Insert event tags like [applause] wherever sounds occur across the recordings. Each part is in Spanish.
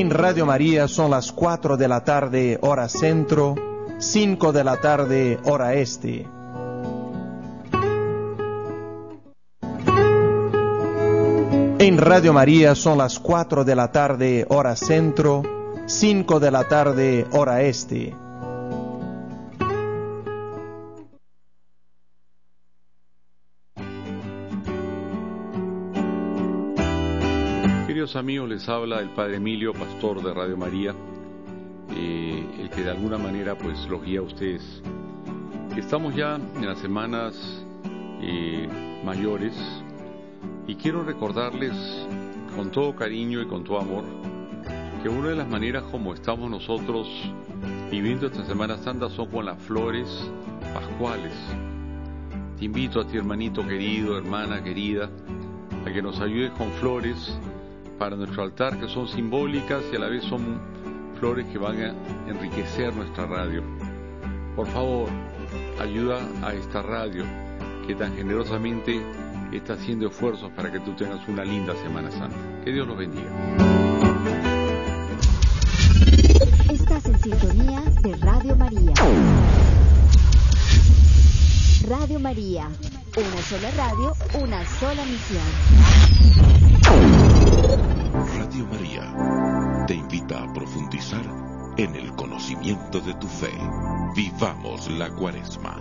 En Radio María son las 4 de la tarde hora centro, 5 de la tarde hora este. En Radio María son las 4 de la tarde hora centro, 5 de la tarde hora este. Amigos, les habla el Padre Emilio, pastor de Radio María, eh, el que de alguna manera pues los guía a ustedes. Estamos ya en las semanas eh, mayores y quiero recordarles con todo cariño y con todo amor que una de las maneras como estamos nosotros viviendo esta Semana Santa son con las flores pascuales. Te invito a ti, hermanito querido, hermana querida, a que nos ayudes con flores para nuestro altar que son simbólicas y a la vez son flores que van a enriquecer nuestra radio. Por favor, ayuda a esta radio que tan generosamente está haciendo esfuerzos para que tú tengas una linda Semana Santa. Que Dios los bendiga. Estás en sintonía de Radio María. Radio María, una sola radio, una sola misión. Radio María te invita a profundizar en el conocimiento de tu fe. Vivamos la cuaresma.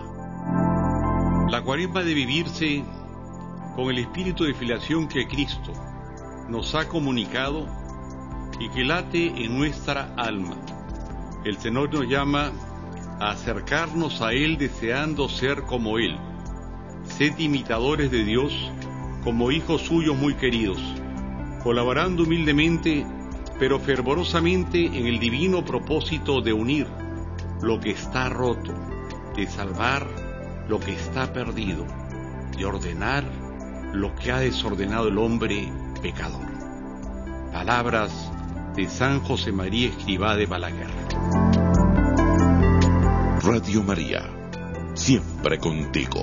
La cuaresma de vivirse con el espíritu de filiación que Cristo nos ha comunicado y que late en nuestra alma. El Señor nos llama acercarnos a Él deseando ser como Él. Sed imitadores de Dios como hijos suyos muy queridos, colaborando humildemente pero fervorosamente en el divino propósito de unir lo que está roto, de salvar lo que está perdido, de ordenar lo que ha desordenado el hombre pecador. Palabras de San José María Escribá de Balaguer. Radio María, siempre contigo.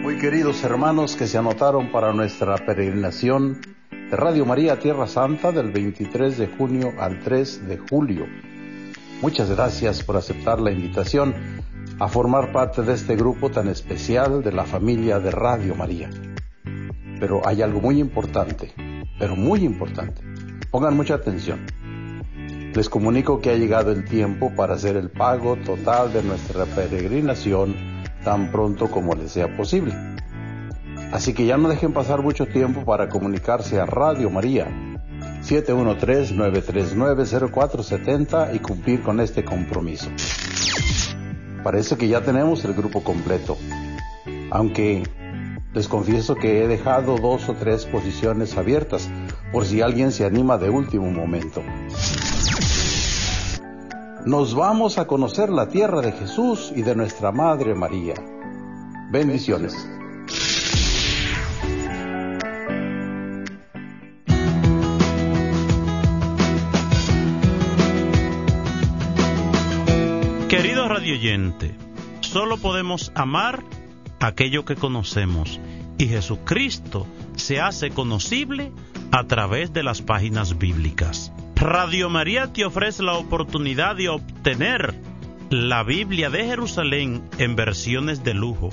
Muy queridos hermanos que se anotaron para nuestra peregrinación de Radio María Tierra Santa del 23 de junio al 3 de julio. Muchas gracias por aceptar la invitación a formar parte de este grupo tan especial de la familia de Radio María. Pero hay algo muy importante, pero muy importante. Pongan mucha atención. Les comunico que ha llegado el tiempo para hacer el pago total de nuestra peregrinación tan pronto como les sea posible. Así que ya no dejen pasar mucho tiempo para comunicarse a Radio María 713-939-0470 y cumplir con este compromiso. Parece que ya tenemos el grupo completo, aunque les confieso que he dejado dos o tres posiciones abiertas por si alguien se anima de último momento. Nos vamos a conocer la tierra de Jesús y de nuestra Madre María. Bendiciones. Querido radioyente, solo podemos amar aquello que conocemos y Jesucristo se hace conocible a través de las páginas bíblicas. Radio María te ofrece la oportunidad de obtener la Biblia de Jerusalén en versiones de lujo.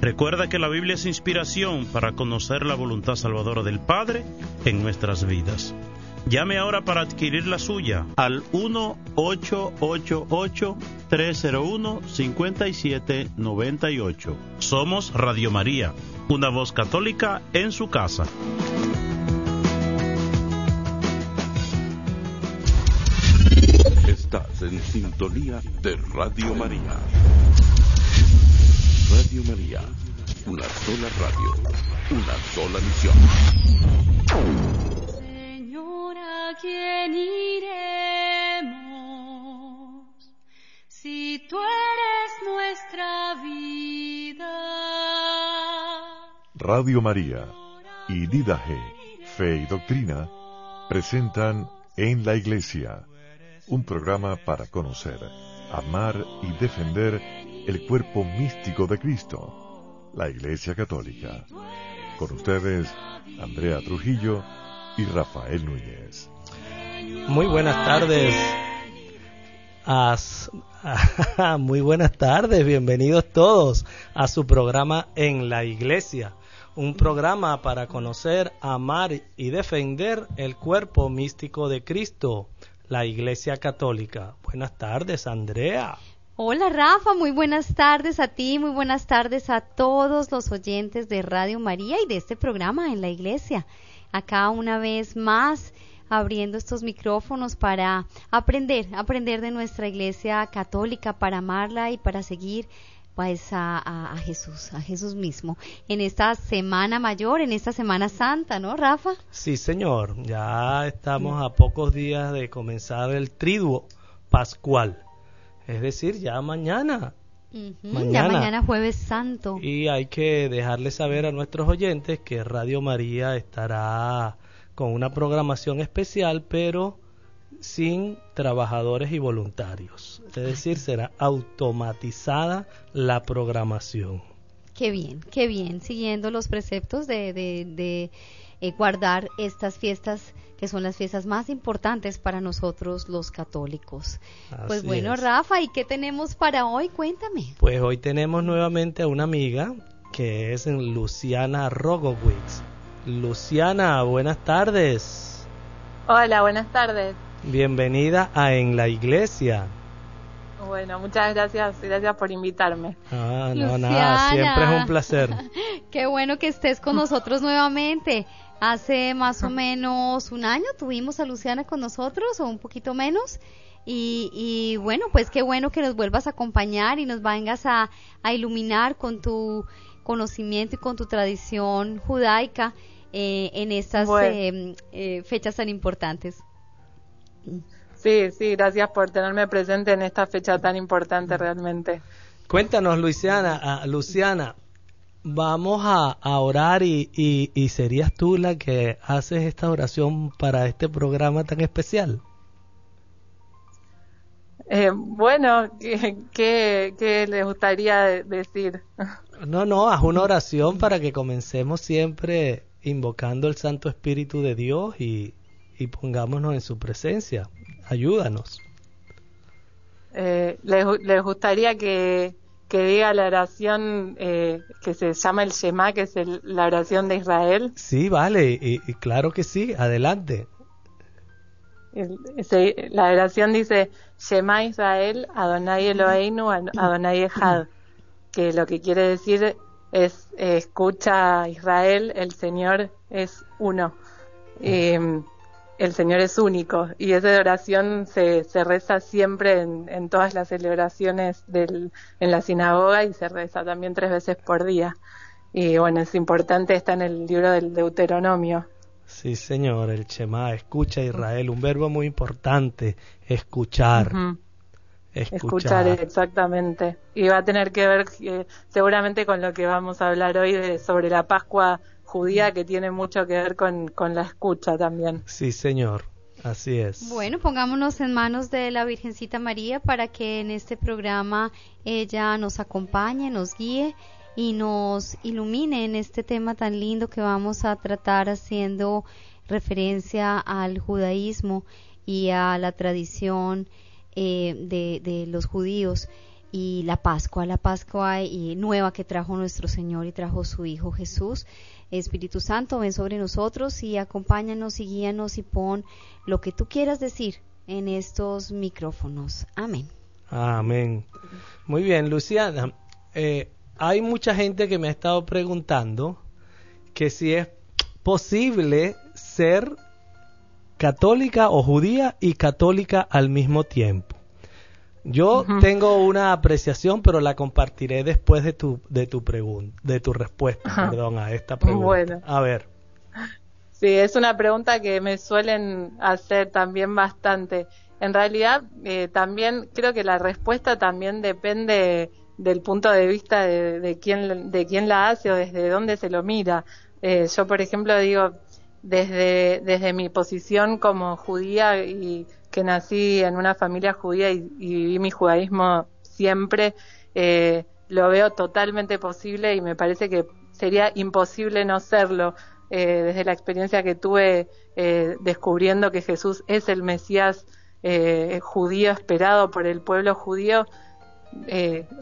Recuerda que la Biblia es inspiración para conocer la voluntad salvadora del Padre en nuestras vidas. Llame ahora para adquirir la suya al 1-888-301-5798. Somos Radio María, una voz católica en su casa. Estás en sintonía de Radio María. Radio María, una sola radio, una sola misión. Señor, ¿a quién iremos si tú eres nuestra vida? Radio María y Didaje, Fe y Doctrina presentan En la Iglesia, un programa para conocer, amar y defender el cuerpo místico de Cristo, la Iglesia Católica. Con ustedes, Andrea Trujillo y Rafael Núñez. Muy buenas tardes. [laughs] muy buenas tardes, bienvenidos todos a su programa En la Iglesia, un programa para conocer, amar y defender el cuerpo místico de Cristo, la Iglesia Católica. Buenas tardes, Andrea. Hola Rafa, muy buenas tardes a ti, muy buenas tardes a todos los oyentes de Radio María y de este programa en la iglesia. Acá una vez más abriendo estos micrófonos para aprender, aprender de nuestra iglesia católica, para amarla y para seguir pues a, a, Jesús, a Jesús mismo, en esta semana mayor, en esta semana santa, ¿no, Rafa? Sí, señor, ya estamos a pocos días de comenzar el triduo pascual es decir, ya mañana. mañana. Ya mañana jueves santo. Y hay que dejarles saber a nuestros oyentes que Radio María estará con una programación especial, pero sin trabajadores y voluntarios. Es decir, será automatizada la programación. Qué bien, qué bien, siguiendo los preceptos de, de, eh, guardar estas fiestas que son las fiestas más importantes para nosotros los católicos. pues bueno, Rafa, ¿y qué tenemos para hoy? Cuéntame. Pues hoy tenemos nuevamente a una amiga que es Luciana Rogowitz. Luciana, buenas tardes. Hola, buenas tardes. Bienvenida a En la Iglesia. Bueno, muchas gracias, gracias por invitarme. Ah, no, nada, siempre es un placer. [laughs] Qué bueno que estés con nosotros nuevamente. Hace más o menos un año tuvimos a Luciana con nosotros, o un poquito menos. Y, bueno, pues qué bueno que nos vuelvas a acompañar y nos vengas a, iluminar con tu conocimiento y con tu tradición judaica eh, en estas eh, eh, fechas tan importantes. Sí, sí, gracias por tenerme presente en esta fecha tan importante realmente. Cuéntanos, Luciana, Luciana, vamos a, orar y, y, serías tú la que haces esta oración para este programa tan especial. Eh, bueno, [laughs] ¿qué, ¿qué, les gustaría decir? No, no, haz una oración para que comencemos siempre invocando el Santo Espíritu de Dios y, y pongámonos en su presencia. Ayúdanos. Eh, les, les gustaría que, que diga la oración eh, que se llama el Shema, que es la oración de Israel. Sí, vale, y, claro que sí, adelante. la oración dice Shema Israel, Adonai Eloheinu, Adonai Echad, que lo que quiere decir es escucha Israel, el Señor es uno. Eh, el Señor es único y esa oración se, se reza siempre en, todas las celebraciones del, en la sinagoga y se reza también tres veces por día. Y bueno, es importante, está en el libro del Deuteronomio. Sí, señor, el Shema, escucha Israel, un verbo muy importante, escuchar. Escuchar. exactamente. Y va a tener que ver eh, seguramente con lo que vamos a hablar hoy de, sobre la Pascua judía que tiene mucho que ver con, con la escucha también. Sí, señor. Así es. Bueno, pongámonos en manos de la Virgencita María para que en este programa ella nos acompañe, nos guíe y nos ilumine en este tema tan lindo que vamos a tratar haciendo referencia al judaísmo y a la tradición eh, de, los judíos y la Pascua, la Pascua y nueva que trajo nuestro Señor y trajo su Hijo Jesús. Espíritu Santo, ven sobre nosotros y acompáñanos y guíanos y pon lo que tú quieras decir en estos micrófonos. Amén. Amén. Muy bien, Luciana. Eh, hay mucha gente que me ha estado preguntando que si es posible ser católica o judía y católica al mismo tiempo. Yo tengo una apreciación, pero la compartiré después de tu de tu pregunta, de tu respuesta, perdón, a esta pregunta. Bueno. A ver. Sí, es una pregunta que me suelen hacer también bastante. En realidad, eh, también creo que la respuesta también depende del punto de vista de, de quién de quién la hace o desde dónde se lo mira. Eh, yo, por ejemplo, digo desde desde mi posición como judía y que nací en una familia judía y, viví mi judaísmo siempre, eh, lo veo totalmente posible y me parece que sería imposible no serlo. Eh, desde la experiencia que tuve eh, descubriendo que Jesús es el Mesías judío esperado por el pueblo judío,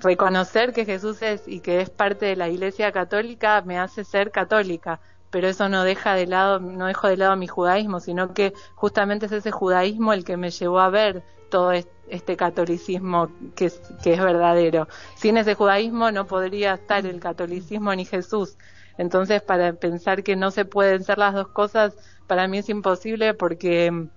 reconocer que Jesús es y que es parte de la Iglesia Católica me hace ser católica, pero eso no deja de lado, no dejo de lado mi judaísmo, sino que justamente es ese judaísmo el que me llevó a ver todo este catolicismo que es, que es verdadero. Sin ese judaísmo no podría estar el catolicismo ni Jesús. Entonces, para pensar que no se pueden ser las dos cosas, para mí es imposible porque mm,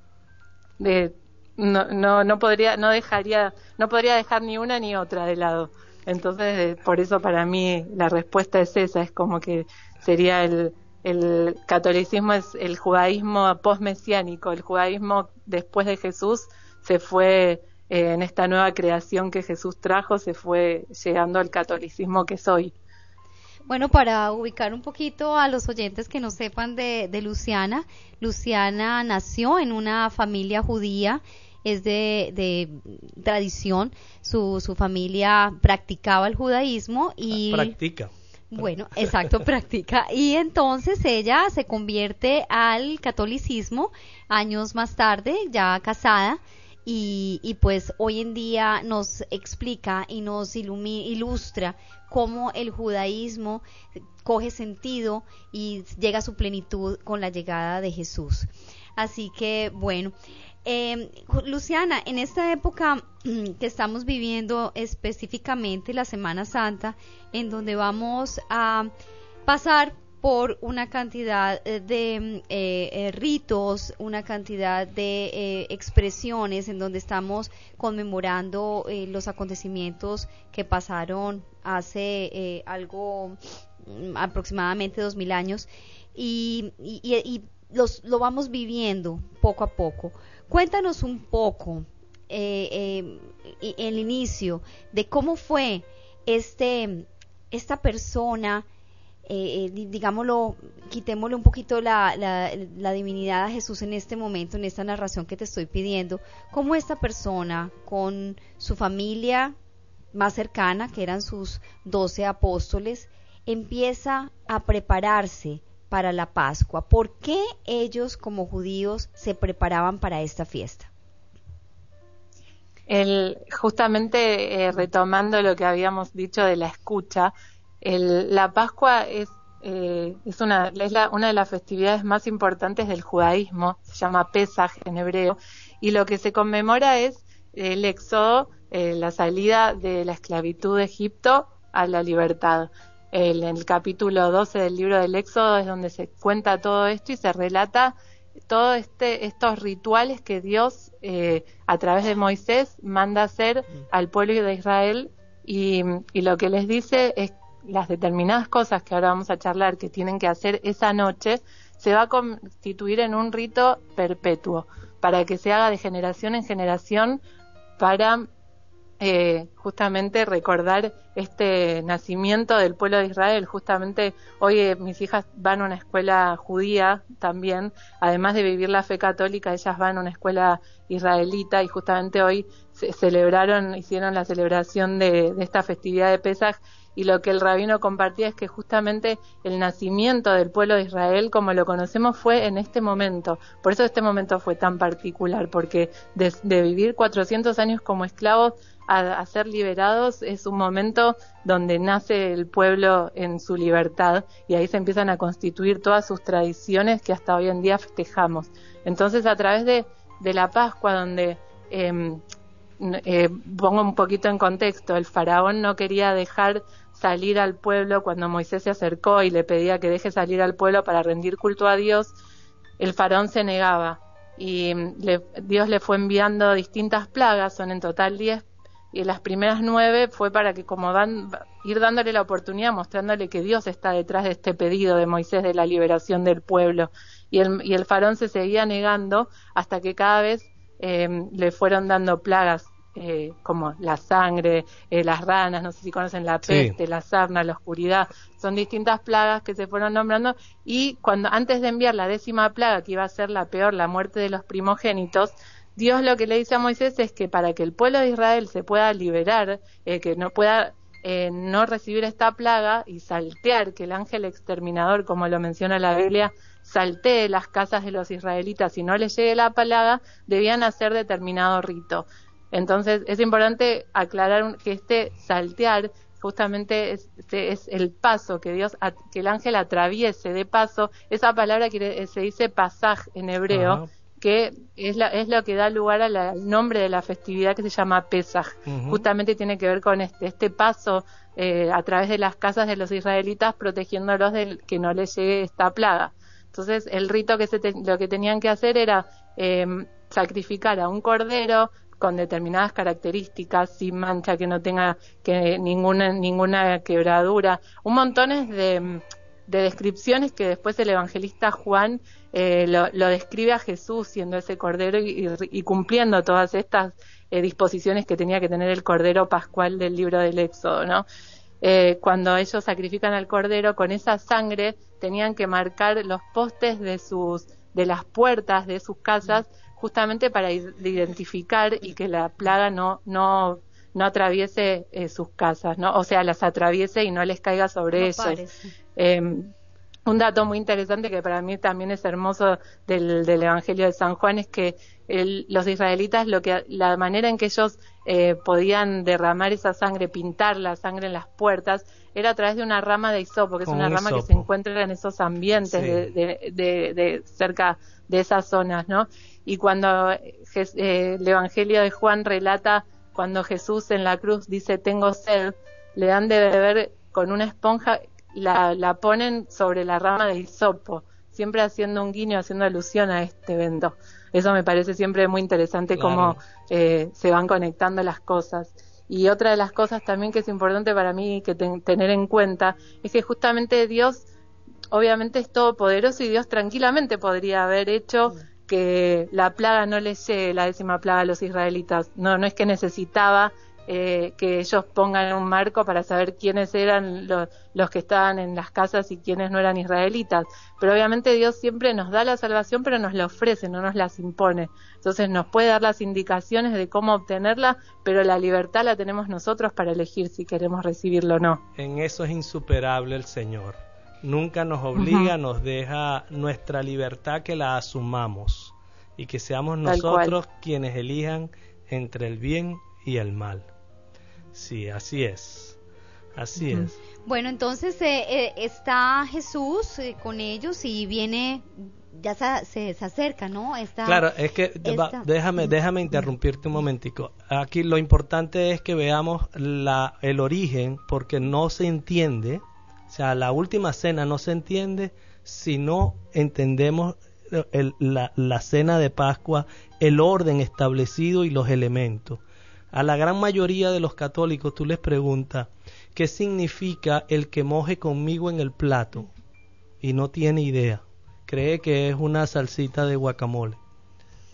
no, no, no podría, no dejaría, no podría dejar ni una ni otra de lado. Entonces, por eso para mí la respuesta es esa, es como que sería el, el catolicismo es el judaísmo postmesiánico, el judaísmo después de Jesús se fue eh, en esta nueva creación que Jesús trajo, se fue llegando al catolicismo que soy. Bueno, para ubicar un poquito a los oyentes que no sepan de, Luciana, Luciana nació en una familia judía, es de, tradición, su, su, familia practicaba el judaísmo y... Practica. Bueno, exacto, [laughs] practica. Y entonces ella se convierte al catolicismo años más tarde, ya casada, y, y, pues hoy en día nos explica y nos ilustra cómo el judaísmo coge sentido y llega a su plenitud con la llegada de Jesús. Así que bueno, eh, Luciana, en esta época que estamos viviendo específicamente la Semana Santa, en donde vamos a pasar por una cantidad eh, de mm, eh, eh, ritos, una cantidad de expresiones en donde estamos conmemorando los acontecimientos que pasaron hace algo mm, aproximadamente dos mil años y, los, lo vamos viviendo poco a poco. Cuéntanos un poco el inicio de cómo fue este esta persona eh, eh digámoslo, quitémosle un poquito la, la, divinidad a Jesús en este momento, en esta narración que te estoy pidiendo, cómo esta persona con su familia más cercana, que eran sus doce apóstoles, empieza a prepararse para la Pascua. ¿Por qué ellos como judíos se preparaban para esta fiesta? El, justamente eh, retomando lo que habíamos dicho de la escucha, la Pascua es, eh, es, una, es una de las festividades más importantes del judaísmo, se llama Pesaj en hebreo, y lo que se conmemora es el éxodo, eh, la salida de la esclavitud de Egipto a la libertad. En el capítulo 12 del libro del Éxodo es donde se cuenta todo esto y se relata todos este, estos rituales que Dios eh, a través de Moisés manda hacer mm. al pueblo de Israel y, y, lo que les dice es las determinadas cosas que ahora vamos a charlar que tienen que hacer esa noche, se va a constituir en un rito perpetuo, para que se haga de generación en generación para eh, justamente recordar este nacimiento del pueblo de Israel. Justamente hoy eh, mis hijas van a una escuela judía también, además de vivir la fe católica, ellas van a una escuela israelita y justamente hoy se celebraron, hicieron la celebración de, de esta festividad de Pesaj y lo que el rabino compartía es que justamente el nacimiento del pueblo de Israel como lo conocemos fue en este momento. Por eso este momento fue tan particular, porque de, vivir 400 años como esclavos a, ser liberados es un momento donde nace el pueblo en su libertad y ahí se empiezan a constituir todas sus tradiciones que hasta hoy en día festejamos. Entonces a través de, de la Pascua, donde... Eh, eh, pongo un poquito en contexto, el faraón no quería dejar salir al pueblo cuando Moisés se acercó y le pedía que deje salir al pueblo para rendir culto a Dios, el faraón se negaba y mm, Dios le fue enviando distintas plagas, son en total diez, y las primeras nueve fue para que como van, ir dándole la oportunidad, mostrándole que Dios está detrás de este pedido de Moisés de la liberación del pueblo. Y el, y el faraón se seguía negando hasta que cada vez eh, le fueron dando plagas eh, como la sangre, eh, las ranas, no sé si conocen la peste, la sarna, la oscuridad, son distintas plagas que se fueron nombrando y cuando antes de enviar la décima plaga que iba a ser la peor, la muerte de los primogénitos, Dios lo que le dice a Moisés es que para que el pueblo de Israel se pueda liberar, eh, que no pueda eh, no recibir esta plaga y saltear, que el ángel exterminador, como lo menciona la Biblia, saltee las casas de los israelitas y no les llegue la plaga, debían hacer determinado rito. Entonces es importante aclarar que este saltear justamente es, es, el paso que Dios, que el ángel atraviese de paso. Esa palabra que se dice pasaj en hebreo, que es, la, es lo que da lugar al nombre de la festividad que se llama Pesaj. Justamente tiene que ver con este, este paso eh, a través de las casas de los israelitas, protegiéndolos de que no les llegue esta plaga. Entonces, el rito que se lo que tenían que hacer era eh, sacrificar a un cordero con determinadas características, sin mancha, que no tenga que ninguna ninguna quebradura, un montones de, de descripciones que después el evangelista Juan eh, lo, describe a Jesús siendo ese cordero y, cumpliendo todas estas eh, disposiciones que tenía que tener el cordero pascual del libro del Éxodo, ¿no? Eh, cuando ellos sacrifican al cordero con esa sangre tenían que marcar los postes de sus de las puertas de sus casas justamente para identificar y que la plaga no no no atraviese sus casas, ¿no? O sea, las atraviese y no les caiga sobre ellos. Em, un dato muy interesante que para mí también es hermoso del, Evangelio de San Juan es que los israelitas lo que la manera en que ellos eh, podían derramar esa sangre, pintar la sangre en las puertas, era a través de una rama de hisopo, que es una rama que se encuentra en esos ambientes de, cerca de esas zonas, ¿no? Y cuando eh, el Evangelio de Juan relata cuando Jesús en la cruz dice tengo sed, le dan de beber con una esponja la, la ponen sobre la rama de hisopo, siempre haciendo un guiño, haciendo alusión a este evento. Eso me parece siempre muy interesante cómo eh, se van conectando las cosas. Y otra de las cosas también que es importante para mí que tener en cuenta es que justamente Dios, obviamente es todopoderoso y Dios tranquilamente podría haber hecho que la plaga no le llegue, la décima plaga a los israelitas. No, no es que necesitaba eh, que ellos pongan un marco para saber quiénes eran los, que estaban en las casas y quiénes no eran israelitas. Pero obviamente Dios siempre nos da la salvación, pero nos la ofrece, no nos las impone. Entonces nos puede dar las indicaciones de cómo obtenerla, pero la libertad la tenemos nosotros para elegir si queremos recibirlo o no. En eso es insuperable el Señor. Nunca nos obliga, nos deja nuestra libertad que la asumamos y que seamos nosotros quienes elijan entre el bien y el mal. Sí, así es. Así es. Bueno, entonces eh, eh, está Jesús eh, con ellos y viene, ya se, se, acerca, ¿no? Está, claro, es que déjame, déjame interrumpirte un momentico. Aquí lo importante es que veamos la, el origen, porque no se entiende, o sea, la última cena no se entiende si no entendemos la, la cena de Pascua, el orden establecido y los elementos. A la gran mayoría de los católicos tú les preguntas qué significa el que moje conmigo en el plato y no tiene idea. Cree que es una salsita de guacamole.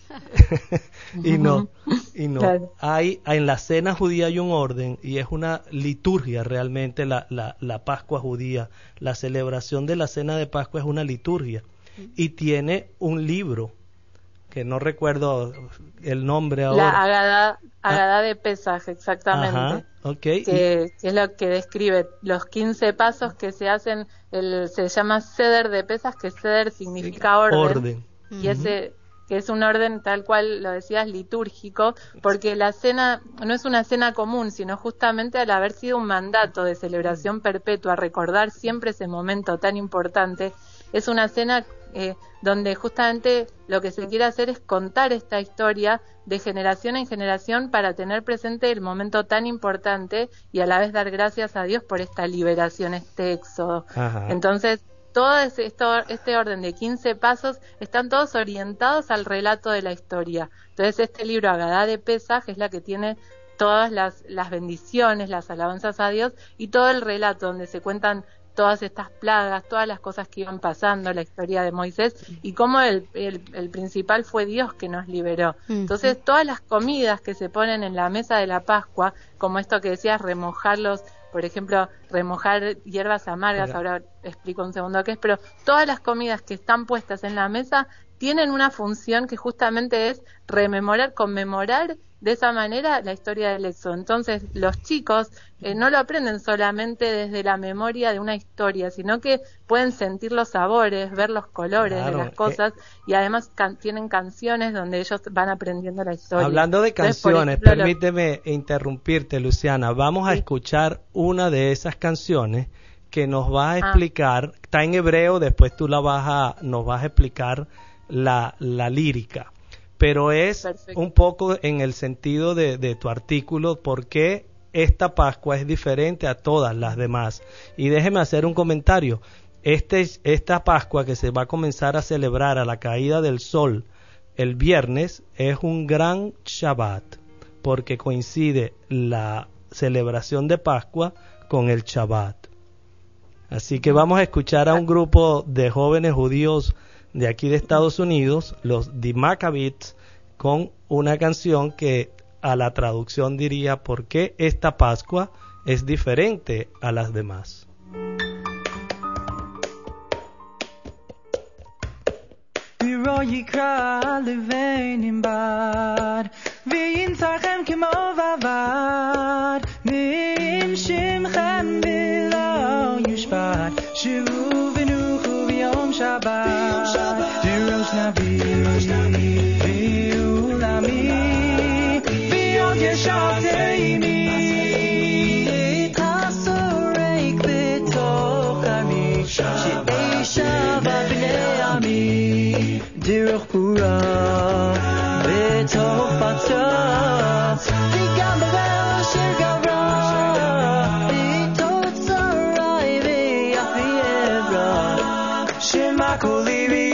[laughs] y no, y no. Hay, en la cena judía hay un orden y es una liturgia realmente la, la, la Pascua judía. La celebración de la cena de Pascua es una liturgia y tiene un libro que no recuerdo el nombre ahora. La Agada, Agada de Pesaj, exactamente. Que, es lo que describe los 15 pasos que se hacen, el, se llama ceder de Pesaj, que ceder significa orden. Y ese que es un orden tal cual lo decías litúrgico, porque la cena no es una cena común, sino justamente al haber sido un mandato de celebración perpetua, recordar siempre ese momento tan importante, es una cena eh, donde justamente lo que se quiere hacer es contar esta historia de generación en generación para tener presente el momento tan importante y a la vez dar gracias a Dios por esta liberación, este éxodo. Entonces, todo esto, este orden de 15 pasos están todos orientados al relato de la historia. Entonces, este libro, Agadá de Pesaj, es la que tiene todas las, las bendiciones, las alabanzas a Dios y todo el relato donde se cuentan todas estas plagas, todas las cosas que iban pasando, la historia de Moisés y cómo el, el, principal fue Dios que nos liberó. Entonces, todas las comidas que se ponen en la mesa de la Pascua, como esto que decías, remojarlos, por ejemplo, remojar hierbas amargas, ahora explico un segundo qué es, pero todas las comidas que están puestas en la mesa tienen una función que justamente es rememorar, conmemorar de esa manera la historia del éxodo. Entonces, los chicos eh, no lo aprenden solamente desde la memoria de una historia, sino que pueden sentir los sabores, ver los colores de las cosas y además tienen canciones donde ellos van aprendiendo la historia. Hablando de canciones, permíteme interrumpirte, Luciana. Vamos a escuchar una de esas canciones que nos va a ah. explicar, está en hebreo, después tú la vas a, nos vas a explicar la, la lírica pero es un poco en el sentido de, de tu artículo, por qué esta Pascua es diferente a todas las demás. Y déjeme hacer un comentario. Este, esta Pascua que se va a comenzar a celebrar a la caída del sol el viernes es un gran Shabbat, porque coincide la celebración de Pascua con el Shabbat. Así que vamos a escuchar a un grupo de jóvenes judíos de aquí de Estados Unidos, los The Maccabees, con una canción que a la traducción diría por qué esta Pascua es diferente a las demás. Shabbat, Dirosh Navi, Viulami, Shabbat Yeshateimi. שאי שווה בני עמי, דרך פורה, בתוך פצץ, וגם בבית Shema Kolivi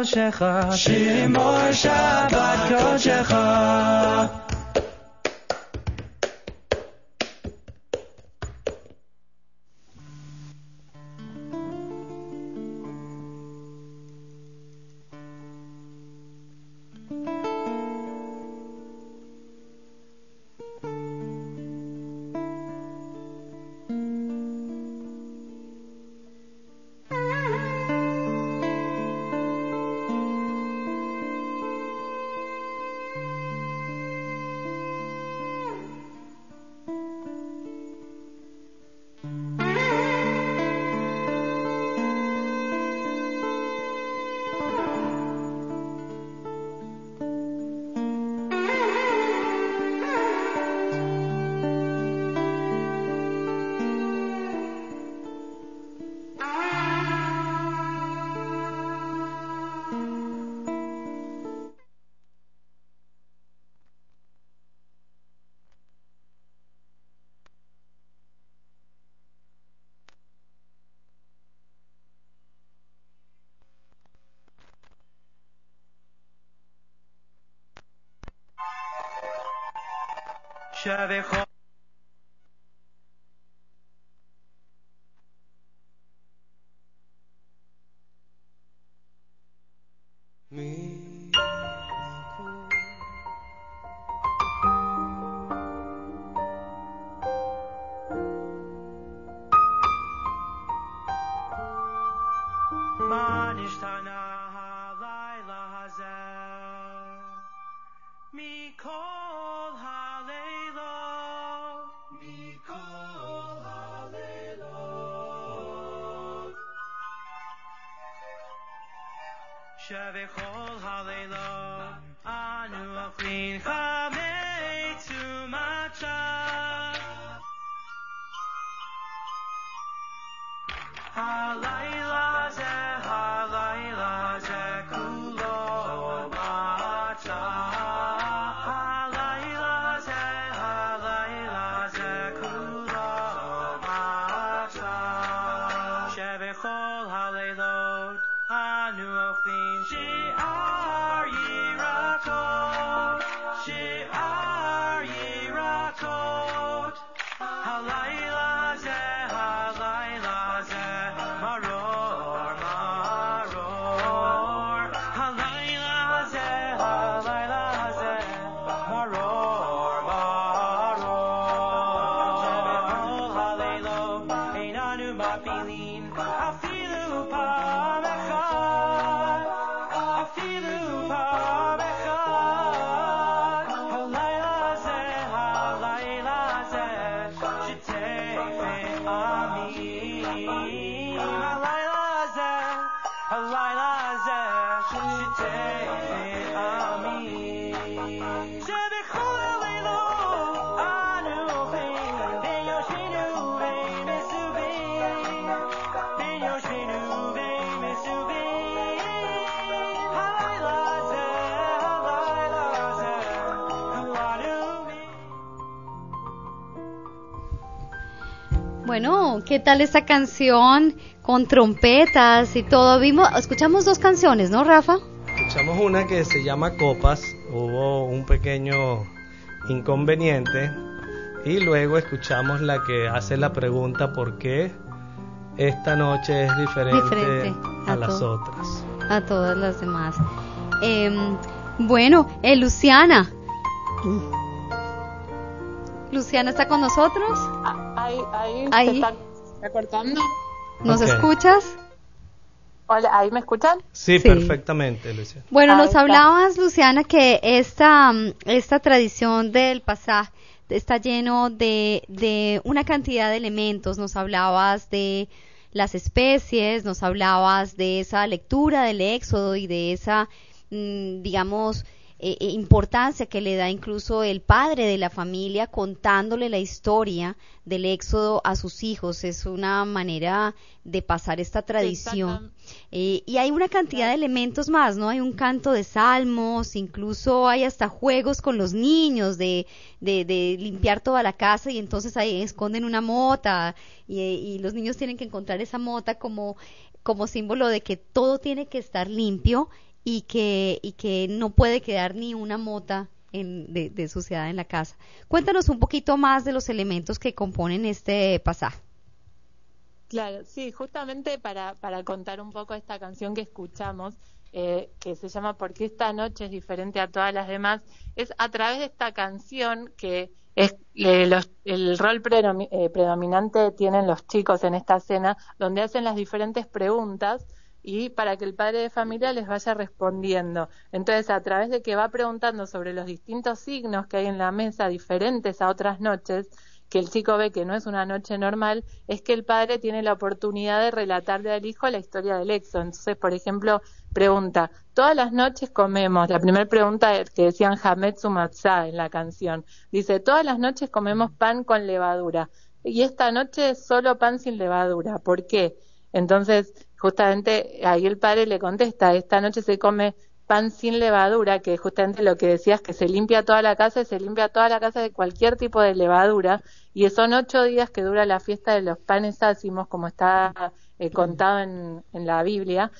kodecha. Shemor Shabbat kodecha. Shavechol Halelo, Anu Achlin Chai. ¿Qué tal esta canción con trompetas y todo? Vimos, escuchamos dos canciones, ¿no, Rafa? Escuchamos una que se llama Copas, hubo un pequeño inconveniente y luego escuchamos la que hace la pregunta por qué esta noche es diferente, Diferente a, a las otras. A todas las demás. Em, bueno, eh, Luciana. Luciana está con nosotros. Ahí, ahí, Ahí. Está, cortando. ¿Nos escuchas? Hola, ¿ahí me escuchan? Sí, Sí. perfectamente, Luciana. Bueno, Ahí nos está. hablabas, Luciana, que esta, mm, esta tradición del pasaje está lleno de, de una cantidad de elementos. Nos hablabas de las especies, nos hablabas de esa lectura del Éxodo y de esa, mm, digamos, eh, eh, importancia que le da incluso el padre de la familia contándole la historia del Éxodo a sus hijos. Es una manera de pasar esta tradición. Eh, y hay una cantidad de elementos más, ¿no? Hay un canto de salmos, incluso hay hasta juegos con los niños de, de, de limpiar toda la casa y entonces ahí esconden una mota y, y los niños tienen que encontrar esa mota como, como símbolo de que todo tiene que estar limpio y que, y que no puede quedar ni una mota en- de, de suciedad en la casa. Cuéntanos un poquito más de los elementos que componen este pasaje. Claro, sí, justamente para, para contar un poco esta canción que escuchamos, eh, que se llama ¿Por qué esta noche es diferente a todas las demás? Es a través de esta canción que es los- el rol eh, predominante tienen los chicos en esta cena, donde hacen las diferentes preguntas y para que el padre de familia les vaya respondiendo. Entonces, a través de que va preguntando sobre los distintos signos que hay en la mesa, diferentes a otras noches, que el chico ve que no es una noche normal, es que el padre tiene la oportunidad de relatarle al hijo la historia del éxodo. Entonces, por ejemplo, pregunta, todas las noches comemos, la primera pregunta que decían Hametsu Matzah en la canción, dice, todas las noches comemos pan con levadura y esta noche solo pan sin levadura. ¿Por qué? Entonces, justamente ahí el padre le contesta, esta noche se come pan sin levadura, que justamente lo que decías, que se limpia toda la casa y se limpia toda la casa de cualquier tipo de levadura, y son ocho días que dura la fiesta de los panes ácimos, como está eh, contado en, en la Biblia,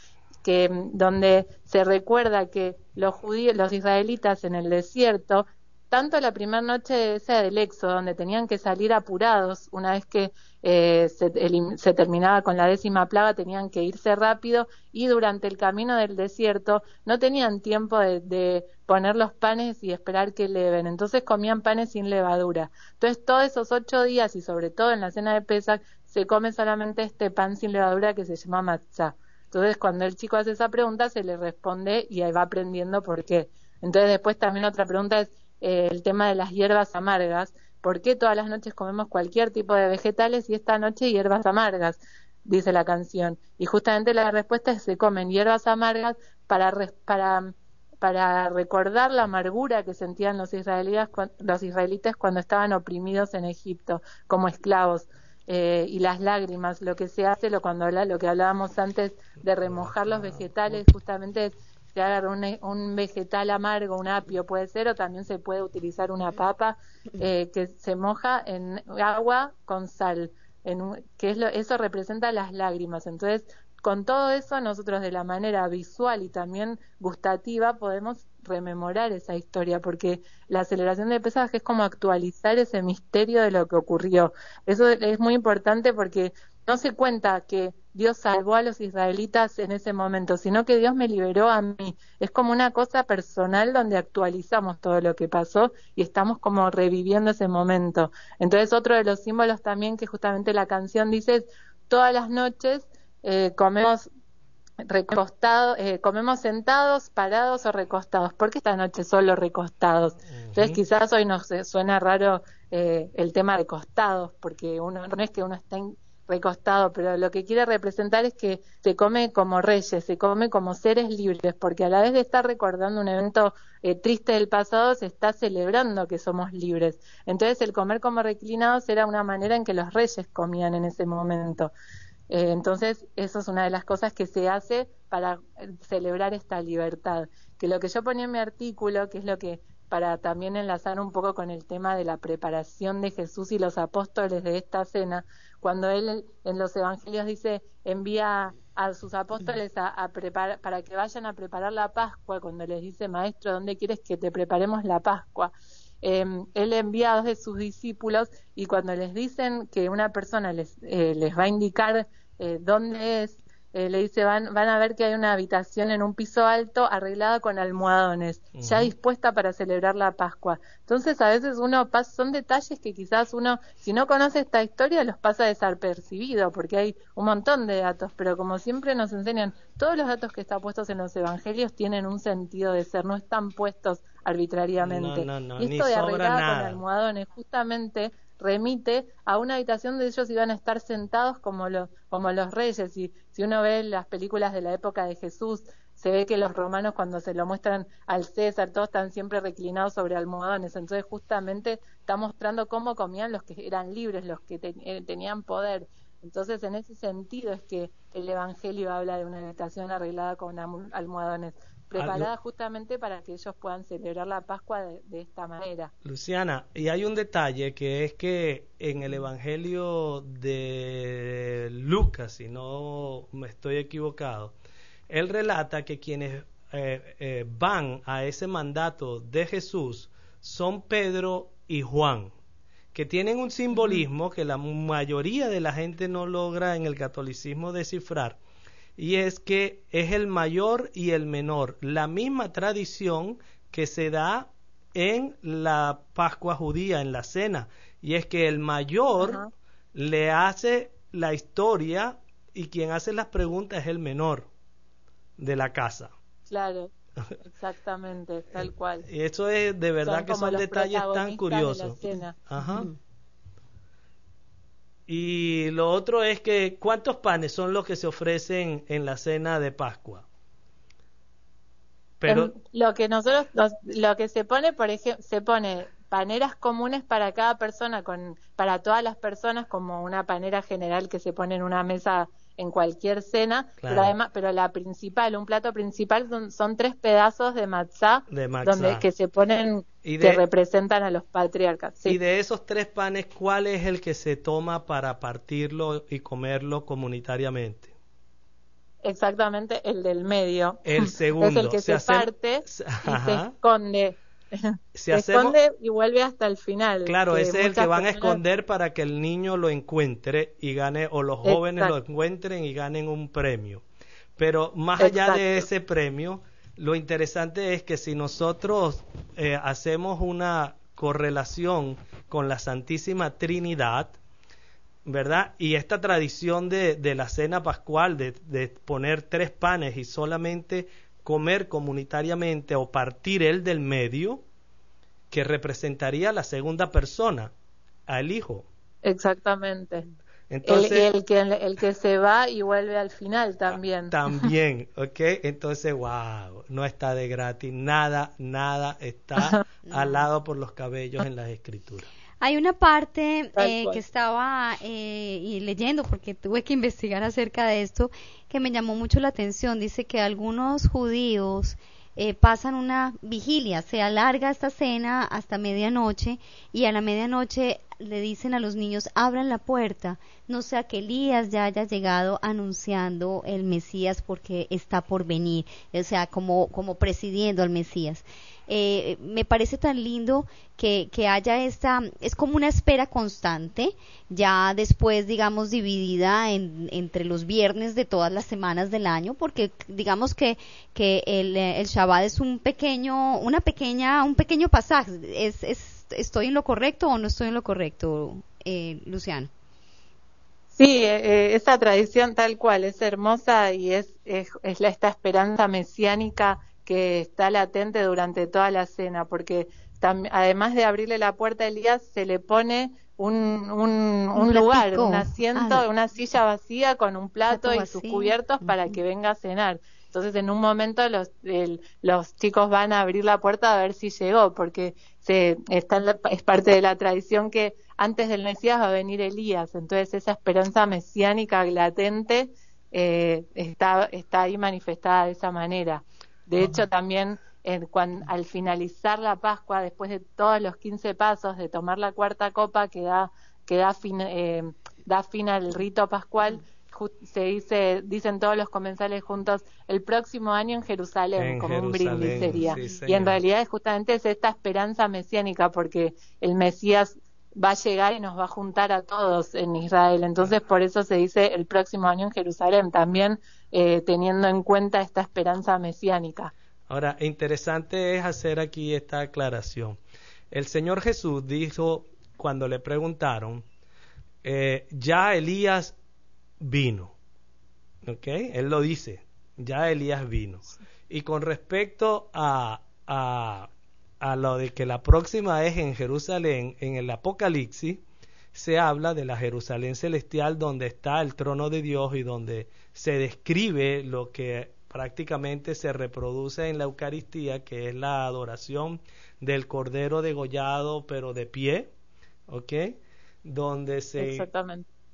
que mm, donde se recuerda que los judíos, los israelitas en el desierto, tanto la primera noche esa del éxodo, donde tenían que salir apurados, una vez que eh, se, se terminaba con la décima plaga, tenían que irse rápido y durante el camino del desierto no tenían tiempo de, de poner los panes y esperar que leven, entonces comían panes sin levadura. Entonces todos esos ocho días y sobre todo en la cena de Pesach se come solamente este pan sin levadura que se llama matzah. Entonces cuando el chico hace esa pregunta se le responde y ahí va aprendiendo por qué. Entonces después también otra pregunta es eh, el tema de las hierbas amargas. ¿Por qué todas las noches comemos cualquier tipo de vegetales y esta noche hierbas amargas? Dice la canción. Y justamente la respuesta es se comen hierbas amargas para, para, para recordar la amargura que sentían los los israelitas cuando estaban oprimidos en Egipto como esclavos. Eh, y las lágrimas, lo que se hace, lo, cuando lo que hablábamos antes de remojar los vegetales, justamente es se agarra un, un vegetal amargo, un apio puede ser, o también se puede utilizar una papa eh, que se moja en agua con sal, en que es lo, eso representa las lágrimas. Entonces, con todo eso nosotros de la manera visual y también gustativa podemos rememorar esa historia, porque la celebración de pesaje es como actualizar ese misterio de lo que ocurrió. Eso es muy importante porque no se cuenta que Dios salvó a los israelitas en ese momento, sino que Dios me liberó a mí. Es como una cosa personal donde actualizamos todo lo que pasó y estamos como reviviendo ese momento. Entonces otro de los símbolos también que justamente la canción dice es, todas las noches eh, comemos recostados, eh, comemos sentados, parados o recostados. ¿Por qué esta noche solo recostados? Entonces quizás hoy nos suena raro eh, el tema de costados, porque uno no es que uno está recostado, pero lo que quiere representar es que se come como reyes, se come como seres libres, porque a la vez de estar recordando un evento eh, triste del pasado, se está celebrando que somos libres. Entonces el comer como reclinados era una manera en que los reyes comían en ese momento. Eh, entonces, eso es una de las cosas que se hace para eh, celebrar esta libertad. Que lo que yo ponía en mi artículo, que es lo que para también enlazar un poco con el tema de la preparación de Jesús y los apóstoles de esta cena, cuando él en los evangelios dice envía a sus apóstoles a, para que vayan a preparar la Pascua, cuando les dice, maestro, ¿dónde quieres que te preparemos la Pascua? Eh, él envía a dos de sus discípulos y cuando les dicen que una persona les, eh, les va a indicar eh, dónde es, eh, le dice, van, van a ver que hay una habitación en un piso alto arreglada con almohadones, ya dispuesta para celebrar la Pascua. Entonces, a veces uno pasa, son detalles que quizás uno, si no conoce esta historia, los pasa desapercibido, porque hay un montón de datos, pero como siempre nos enseñan, todos los datos que están puestos en los evangelios tienen un sentido de ser, no están puestos arbitrariamente. y esto de arreglada con almohadones, justamente remite a una habitación donde ellos iban a estar sentados como los, como los reyes. Y si uno ve las películas de la época de Jesús, se ve que los romanos cuando se lo muestran al César, todos están siempre reclinados sobre almohadones. Entonces justamente está mostrando cómo comían los que eran libres, los que eh, tenían poder. Entonces en ese sentido es que el Evangelio habla de una habitación arreglada con almohadones preparada justamente para que ellos puedan celebrar la Pascua de, esta manera. Luciana, y hay un detalle que es que en el Evangelio de Lucas, si no me estoy equivocado, él relata que quienes eh, eh, van a ese mandato de Jesús son Pedro y Juan, que tienen un simbolismo que la mayoría de la gente no logra en el catolicismo descifrar y es que es el mayor y el menor, la misma tradición que se da en la Pascua judía, en la cena, y es que el mayor le hace la historia y quien hace las preguntas es el menor de la casa. Claro, [laughs] exactamente, tal cual. Y eso es de verdad que son detalles tan curiosos. Ajá. Y lo otro es que, ¿cuántos panes son los que se ofrecen en la cena de Pascua? Pero lo que nosotros, lo que se pone, por ejemplo, se pone paneras comunes para cada persona, con, para todas las personas, como una panera general que se pone en una mesa en cualquier cena, pero además, pero la principal, un plato principal son, tres pedazos de matzá, donde que se ponen que representan a los patriarcas. Y de esos tres panes, ¿cuál es el que se toma para partirlo y comerlo comunitariamente? Exactamente, el del medio. El segundo. [laughs] es el que se, parte y se esconde [laughs] se, esconde y vuelve hasta el final. Claro, ese es el que van a esconder para que el niño lo encuentre y gane, o los jóvenes lo encuentren y ganen un premio. Pero más allá de ese premio, lo interesante es que si nosotros eh, hacemos una correlación con la Santísima Trinidad, ¿verdad? Y esta tradición de, de la cena pascual, de, de, poner tres panes y solamente comer comunitariamente o partir el del medio, que representaría la segunda persona, al hijo. Exactamente. Entonces, el, que, el que se va y vuelve al final también. También, [laughs] ¿ok? Entonces, wow, no está de gratis, nada, nada está alado por los cabellos en las escrituras. Hay una parte eh, que estaba eh, leyendo, porque tuve que investigar acerca de esto, que me llamó mucho la atención. Dice que algunos judíos eh, pasan una vigilia, se alarga esta cena hasta medianoche y a la medianoche le dicen a los niños, abran la puerta, no sea que Elías ya haya llegado anunciando el Mesías porque está por venir, o sea, como, como presidiendo al Mesías. Eh, me parece tan lindo que, que, haya esta, es como una espera constante, ya después, digamos, dividida en, entre los viernes de todas las semanas del año, porque digamos que, que el, el Shabbat es un pequeño, una pequeña, un pequeño pasaje, es, es, ¿estoy en lo correcto o no estoy en lo correcto, eh, Luciano? Sí, eh, esa tradición tal cual es hermosa y es, es, es la, esta esperanza mesiánica que está latente durante toda la cena, porque además de abrirle la puerta a Elías, se le pone un, un, lugar, un asiento, ah. una silla vacía con un plato, y sus cubiertos para que venga a cenar. Entonces, en un momento los, los chicos van a abrir la puerta a ver si llegó, porque se, está es parte de la tradición que antes del Mesías va a venir Elías. Entonces, esa esperanza mesiánica latente eh, está, está ahí manifestada de esa manera. De hecho, también al finalizar la Pascua, después de todos los 15 pasos de tomar la cuarta copa que da, que da, fin, eh, da fin al rito pascual, se dice, dicen todos los comensales juntos, el próximo año en Jerusalén, como un brindis sería. y en realidad es justamente es esta esperanza mesiánica, porque el Mesías va a llegar y nos va a juntar a todos en Israel. Entonces, por eso se dice el próximo año en Jerusalén. También eh, teniendo en cuenta esta esperanza mesiánica. Ahora, interesante es hacer aquí esta aclaración. El Señor Jesús dijo cuando le preguntaron, eh, ya Elías vino. ¿Ok? Él lo dice, ya Elías vino. Y con respecto a, a, a lo de que la próxima es en Jerusalén, en el Apocalipsis, se habla de la Jerusalén celestial donde está el trono de Dios y donde se describe lo que prácticamente se reproduce en la Eucaristía, que es la adoración del Cordero degollado pero de pie, ¿ok? Donde se,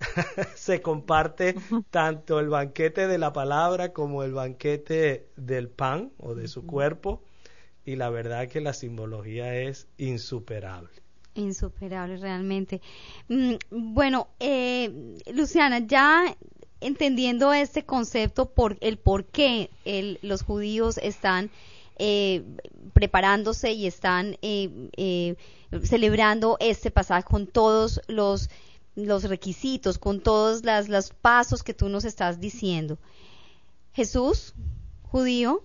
[laughs] se comparte [laughs] tanto el banquete de la palabra como el banquete del pan o de su cuerpo, y la verdad que la simbología es insuperable. Insuperable realmente. Mm, bueno, eh, Luciana, ya entendiendo este concepto por el por qué los judíos están eh, preparándose y están eh, eh, celebrando este pasaje con todos los, los requisitos, con todos las, los pasos que tú nos estás diciendo. Jesús, judío,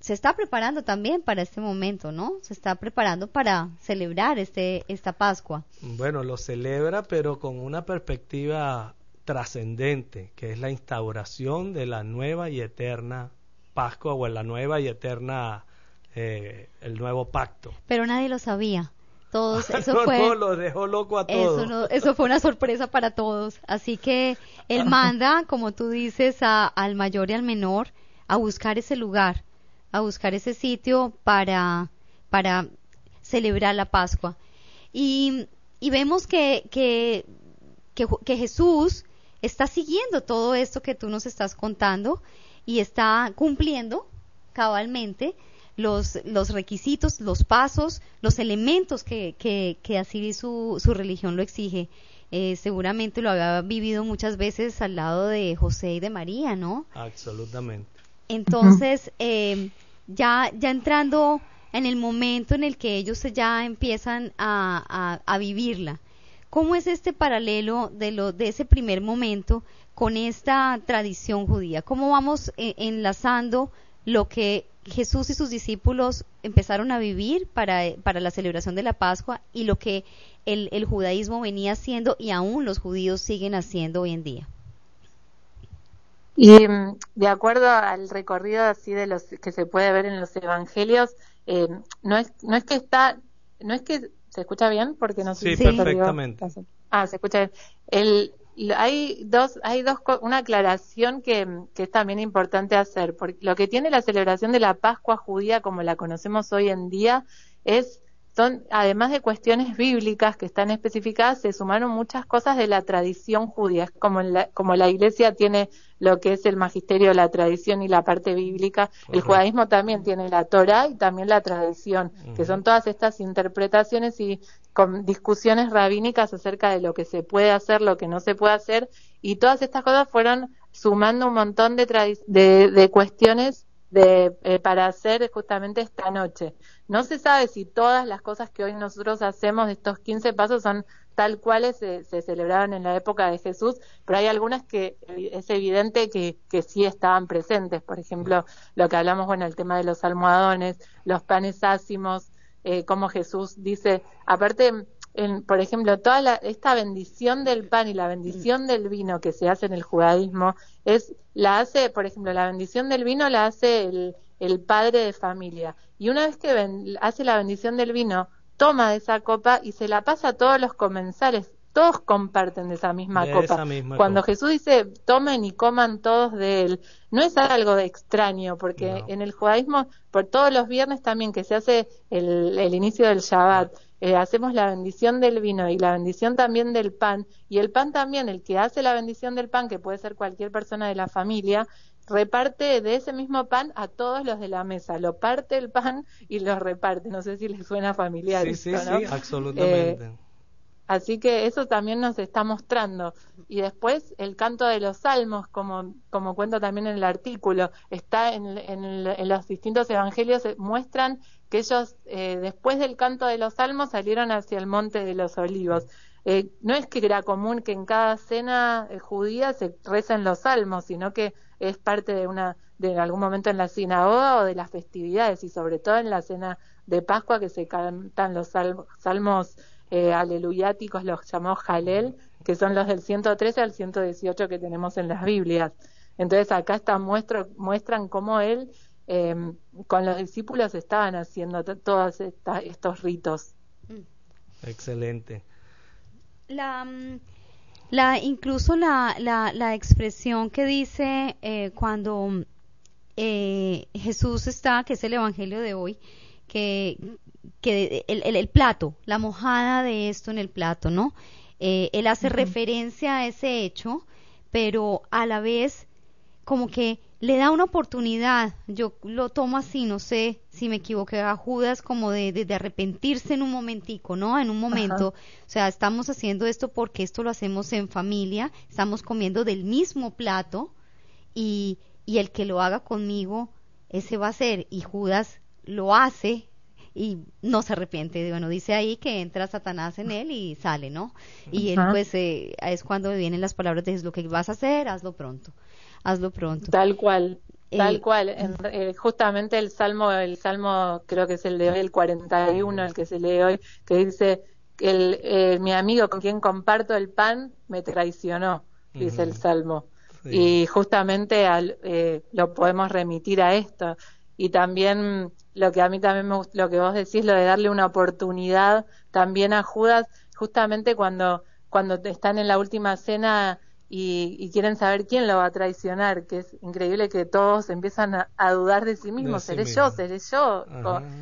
se está preparando también para este momento, ¿no? Se está preparando para celebrar este, esta Pascua. Bueno, lo celebra, pero con una perspectiva trascendente, que es la instauración de la nueva y eterna Pascua o la nueva y eterna, eh, el nuevo pacto. Pero nadie lo sabía. Todos, [laughs] eso fue, lo dejó loco a todos. Eso, eso, fue una sorpresa para todos. Así que él manda, como tú dices, a, al mayor y al menor a buscar ese lugar a buscar ese sitio para, para celebrar la Pascua. Y, y vemos que, que, que, Jesús está siguiendo todo esto que tú nos estás contando y está cumpliendo cabalmente los, los requisitos, los pasos, los elementos que, que, que así su, su religión lo exige. Eh, seguramente lo había vivido muchas veces al lado de José y de María, ¿no? Absolutamente. Entonces, eh, ya, ya entrando en el momento en el que ellos ya empiezan a, vivirla, ¿cómo es este paralelo de, lo, de ese primer momento con esta tradición judía? ¿Cómo vamos eh, enlazando lo que Jesús y sus discípulos empezaron a vivir para, para la celebración de la Pascua y lo que el, el judaísmo venía haciendo y aún los judíos siguen haciendo hoy en día? Y de acuerdo al recorrido así de los que se puede ver en los evangelios, eh, no es no es que está, no es que se escucha bien porque no sé sí, perfectamente. Ah, se escucha bien. El, hay dos, hay dos, una aclaración que, que es también importante hacer, porque lo que tiene la celebración de la Pascua judía como la conocemos hoy en día es son, además de cuestiones bíblicas que están especificadas, se sumaron muchas cosas de la tradición judía, como la, como la iglesia tiene lo que es el magisterio, la tradición y la parte bíblica, el judaísmo también tiene la Torah y también la tradición, que son todas estas interpretaciones y con discusiones rabínicas acerca de lo que se puede hacer, lo que no se puede hacer, y todas estas cosas fueron sumando un montón de, de, de cuestiones de, eh, para hacer justamente esta noche. No se sabe si todas las cosas que hoy nosotros hacemos, estos 15 pasos, son tal cuales se, se, celebraban en la época de Jesús, pero hay algunas que es evidente que, que sí estaban presentes. Por ejemplo, lo que hablamos, bueno, el tema de los almohadones, los panes ácimos, eh, como Jesús dice, aparte por ejemplo, toda esta bendición del pan y la bendición del vino que se hace en el judaísmo, es, la hace, por ejemplo, la bendición del vino la hace el, el padre de familia. Y una vez que hace la bendición del vino, toma de esa copa y se la pasa a todos los comensales. Todos comparten de esa misma copa. Cuando Jesús dice tomen y coman todos de él, no es algo de extraño, porque en el judaísmo, por todos los viernes también que se hace el, el inicio del Shabbat, eh, hacemos la bendición del vino y la bendición también del pan, y el pan también, el que hace la bendición del pan, que puede ser cualquier persona de la familia, reparte de ese mismo pan a todos los de la mesa, lo parte el pan y lo reparte, no sé si les suena familiar. Sí, sí, sí, absolutamente. Eh, así que eso también nos está mostrando. Y después el canto de los salmos, como, como cuento también en el artículo, está en, en los distintos evangelios, eh, muestran que ellos eh, después del canto de los salmos salieron hacia el monte de los olivos. Eh, no es que era común que en cada cena eh, judía se recen los salmos, sino que es parte de una de algún momento en la sinagoga o de las festividades y sobre todo en la cena de Pascua que se cantan los salmos, salmos aleluyáticos, los llamados Jalel, que son los del 113 al 118 que tenemos en las Biblias. Entonces acá están muestran cómo él eh, con los discípulos estaban haciendo todos estos ritos. Excelente. La, mm, la incluso la, la, la expresión que dice eh, cuando eh, Jesús está, que es el Evangelio de hoy, que, que el, el, plato, la mojada de esto en el plato, ¿no? Eh, él hace referencia a ese hecho, pero a la vez como que le da una oportunidad, yo lo tomo así, no sé si me equivoqué a Judas, como de, de, arrepentirse en un momentico, ¿no? En un momento, o sea, estamos haciendo esto porque esto lo hacemos en familia, estamos comiendo del mismo plato y, y el que lo haga conmigo, ese va a ser, y Judas lo hace y no se arrepiente, bueno, dice ahí que entra Satanás en él y sale, ¿no? Y él pues eh, es cuando vienen las palabras de lo que vas a hacer, hazlo pronto hazlo pronto. Tal cual. Tal eh, cual, eh, justamente el salmo, el salmo creo que es el de hoy, el 41, el que se lee hoy, que dice, el, eh, mi amigo con quien comparto el pan me traicionó, dice el salmo. Y justamente al, lo podemos remitir a esto. Y también lo que a mí también me gusta, lo que vos decís, lo de darle una oportunidad también a Judas, justamente cuando, cuando están en la última cena y, quieren saber quién lo va a traicionar, que es increíble que todos empiezan a, dudar de sí mismos, seré yo, seré yo.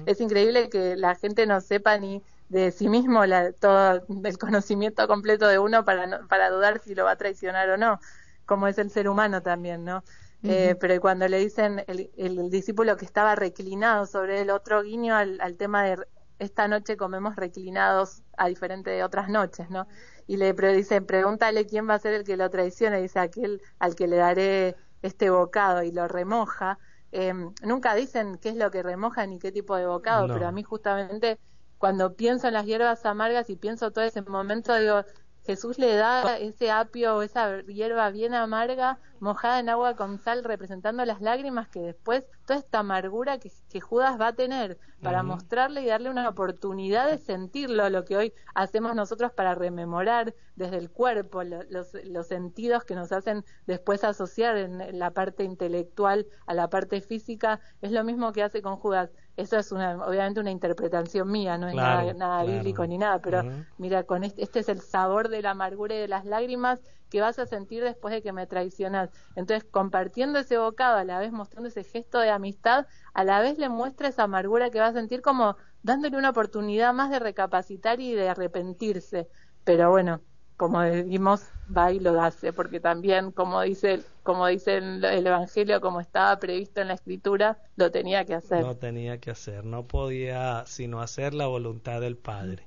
es increíble que la gente no sepa ni de sí mismo la, todo el conocimiento completo de uno para, para dudar si lo va a traicionar o no, como es el ser humano también, ¿no? eh, pero cuando le dicen el, el, discípulo que estaba reclinado sobre el otro guiño al, al tema de esta noche comemos reclinados a diferente de otras noches, ¿no? y le dice, pregúntale quién va a ser el que lo traicione, dice aquel al que le daré este bocado y lo remoja. Eh, nunca dicen qué es lo que remoja ni qué tipo de bocado, pero a mí justamente cuando pienso en las hierbas amargas y pienso todo ese momento, digo, Jesús le da ese apio o esa hierba bien amarga mojada en agua con sal representando las lágrimas que después toda esta amargura que, Judas va a tener para mostrarle y darle una oportunidad de sentirlo, lo que hoy hacemos nosotros para rememorar desde el cuerpo los, los sentidos que nos hacen después asociar en la parte intelectual a la parte física, es lo mismo que hace con Judas eso es una, obviamente una interpretación mía, no es nada, nada bíblico ni nada, pero mira, con este, este es el sabor de la amargura y de las lágrimas que vas a sentir después de que me traicionas. Entonces, compartiendo ese bocado, a la vez mostrando ese gesto de amistad, a la vez le muestra esa amargura que va a sentir como dándole una oportunidad más de recapacitar y de arrepentirse. Pero bueno, como decimos, va y lo hace, porque también, como dice, como dice el, Evangelio, como estaba previsto en la Escritura, lo tenía que hacer. No tenía que hacer, no podía sino hacer la voluntad del Padre.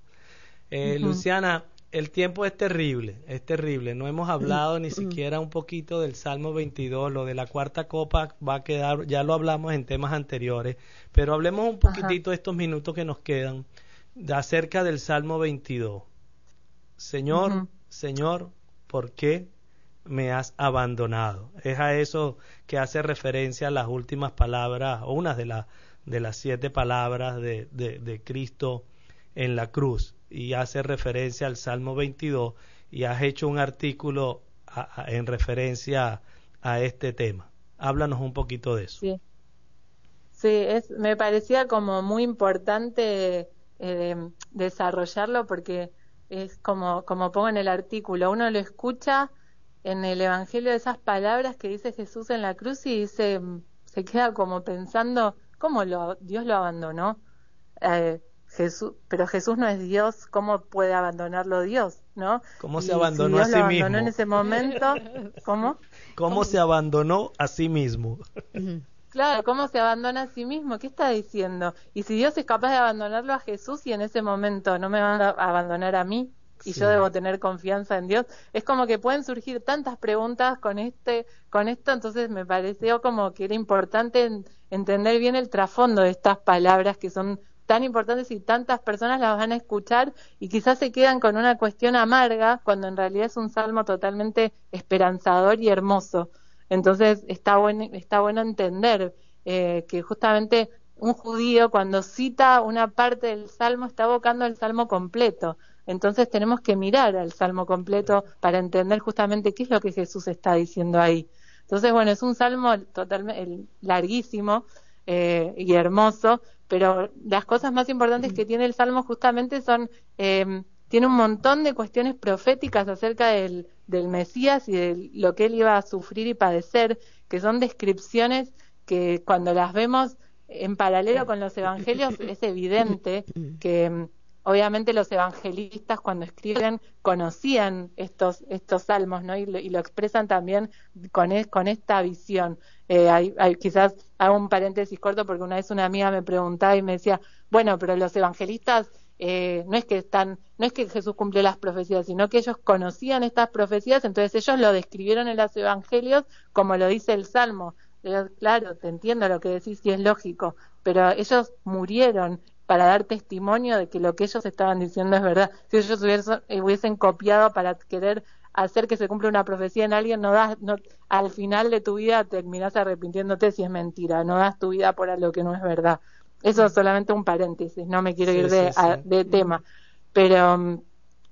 Eh, Luciana, el tiempo es terrible, es terrible. No hemos hablado ni siquiera un poquito del Salmo 22, lo de la cuarta copa va a quedar, ya lo hablamos en temas anteriores, pero hablemos un poquitito estos minutos que nos quedan de acerca del Salmo 22. Señor, Señor, ¿por qué me has abandonado? Es a eso que hace referencia las últimas palabras, o una de, las de las siete palabras de, de, Cristo en la cruz, y hace referencia al Salmo 22, y has hecho un artículo en referencia a este tema. Háblanos un poquito de eso. Sí, sí me parecía como muy importante eh, desarrollarlo porque es como, como pongo en el artículo, uno lo escucha en el Evangelio de esas palabras que dice Jesús en la cruz y dice, se queda como pensando, ¿cómo lo, Dios lo abandonó? Eh, Jesús, pero Jesús no es Dios, ¿cómo puede abandonarlo Dios? ¿no? ¿Cómo se abandonó a sí lo abandonó en ese momento, ¿cómo? ¿Cómo se abandonó a sí mismo? Claro, ¿cómo se abandona a sí mismo? ¿Qué está diciendo? Y si Dios es capaz de abandonarlo a Jesús y en ese momento no me van a abandonar a mí y yo debo tener confianza en Dios, es como que pueden surgir tantas preguntas con este con esto, entonces me pareció como que era importante entender bien el trasfondo de estas palabras que son tan importantes y tantas personas las van a escuchar y quizás se quedan con una cuestión amarga cuando en realidad es un salmo totalmente esperanzador y hermoso. Entonces está bueno, está bueno entender eh, que justamente un judío cuando cita una parte del salmo está evocando el salmo completo. Entonces tenemos que mirar al salmo completo para entender justamente qué es lo que Jesús está diciendo ahí. Entonces, bueno, es un salmo totalmente larguísimo eh, y hermoso, pero las cosas más importantes que tiene el salmo justamente son eh, tiene un montón de cuestiones proféticas acerca del, del Mesías y de lo que él iba a sufrir y padecer, que son descripciones que cuando las vemos en paralelo con los evangelios es evidente que mm, obviamente los evangelistas cuando escriben conocían estos estos salmos no y lo, expresan también con, e, con esta visión. Eh, hay, hay, quizás hago un paréntesis corto porque una vez una amiga me preguntaba y me decía bueno pero los evangelistas eh, no es que están, no es que Jesús cumplió las profecías, sino que ellos conocían estas profecías, entonces ellos lo describieron en los evangelios como lo dice el Salmo. claro, te entiendo lo que decís y es lógico, pero ellos murieron para dar testimonio de que lo que ellos estaban diciendo es verdad. Si ellos hubiesen, eh, hubiesen copiado para querer hacer que se cumpla una profecía en alguien, no das, no, al final de tu vida terminás arrepintiéndote si es mentira, no das tu vida por algo que no es verdad. Eso es solamente un paréntesis, no me quiero ir de, tema. Pero, mm,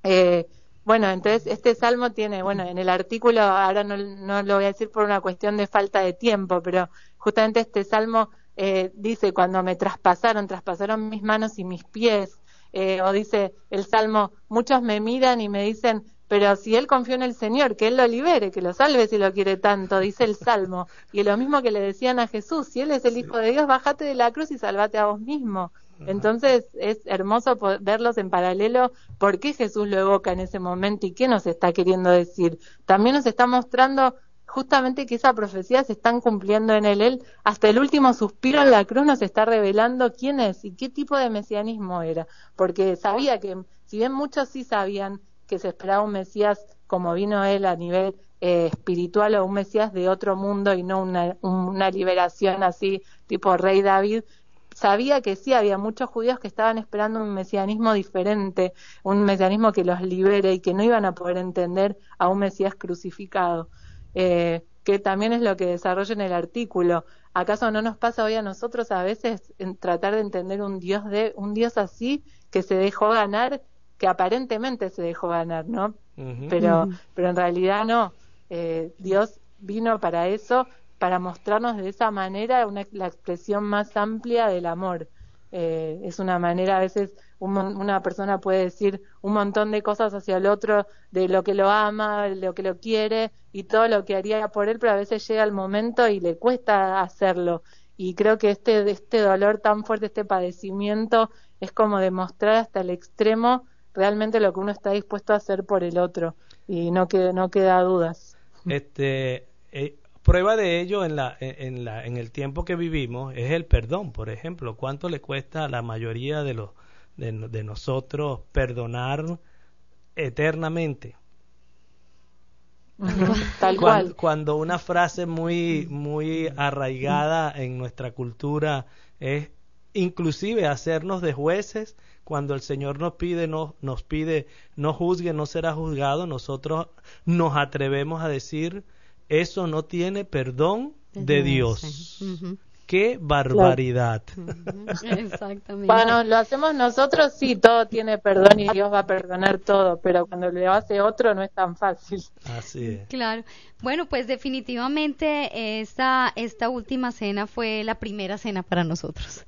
eh, bueno, entonces este salmo tiene, bueno, en el artículo, ahora no, no, lo voy a decir por una cuestión de falta de tiempo, pero justamente este salmo eh, dice, cuando me traspasaron, traspasaron mis manos y mis pies, eh, o dice el salmo, muchos me miran y me dicen, pero si él confió en el Señor, que él lo libere, que lo salve si lo quiere tanto, dice el Salmo. [laughs] Y es lo mismo que le decían a Jesús, si él es el Hijo de Dios, bájate de la cruz y salvate a vos mismo. Entonces es hermoso verlos en paralelo, por qué Jesús lo evoca en ese momento y qué nos está queriendo decir. También nos está mostrando justamente que esa profecía se están cumpliendo en él. Él, hasta el último suspiro en la cruz nos está revelando quién es y qué tipo de mesianismo era. Porque sabía que, si bien muchos sí sabían que se esperaba un Mesías como vino él a nivel eh, espiritual o un Mesías de otro mundo y no una, una liberación así tipo rey David, sabía que sí había muchos judíos que estaban esperando un mesianismo diferente, un mesianismo que los libere y que no iban a poder entender a un Mesías crucificado, eh, que también es lo que desarrolla en el artículo. ¿Acaso no nos pasa hoy a nosotros a veces en tratar de entender un Dios de un Dios así que se dejó ganar que aparentemente se dejó ganar, ¿no? pero, pero en realidad no. Eh, Dios vino para eso, para mostrarnos de esa manera una, la expresión más amplia del amor. Eh, es una manera, a veces una persona puede decir un montón de cosas hacia el otro, de lo que lo ama, de lo que lo quiere y todo lo que haría por él, pero a veces llega el momento y le cuesta hacerlo. Y creo que este, este dolor tan fuerte, este padecimiento, es como demostrar hasta el extremo realmente lo que uno está dispuesto a hacer por el otro y no, que, no queda dudas. Este, eh, prueba de ello en, la, en, la, en el tiempo que vivimos es el perdón, por ejemplo. ¿Cuánto le cuesta a la mayoría de, los, de, de nosotros perdonar eternamente? Tal [laughs] cuando, cual. Cuando una frase muy, muy arraigada en nuestra cultura es inclusive hacernos de jueces cuando el Señor nos pide no nos pide no juzgue no será juzgado nosotros nos atrevemos a decir eso no tiene perdón de Dios. Qué barbaridad. Exactamente. Bueno, lo hacemos nosotros, sí, todo tiene perdón y Dios va a perdonar todo, pero cuando lo hace otro no es tan fácil. Así es. Claro. Bueno, pues definitivamente esta, esta última cena fue la primera cena para nosotros.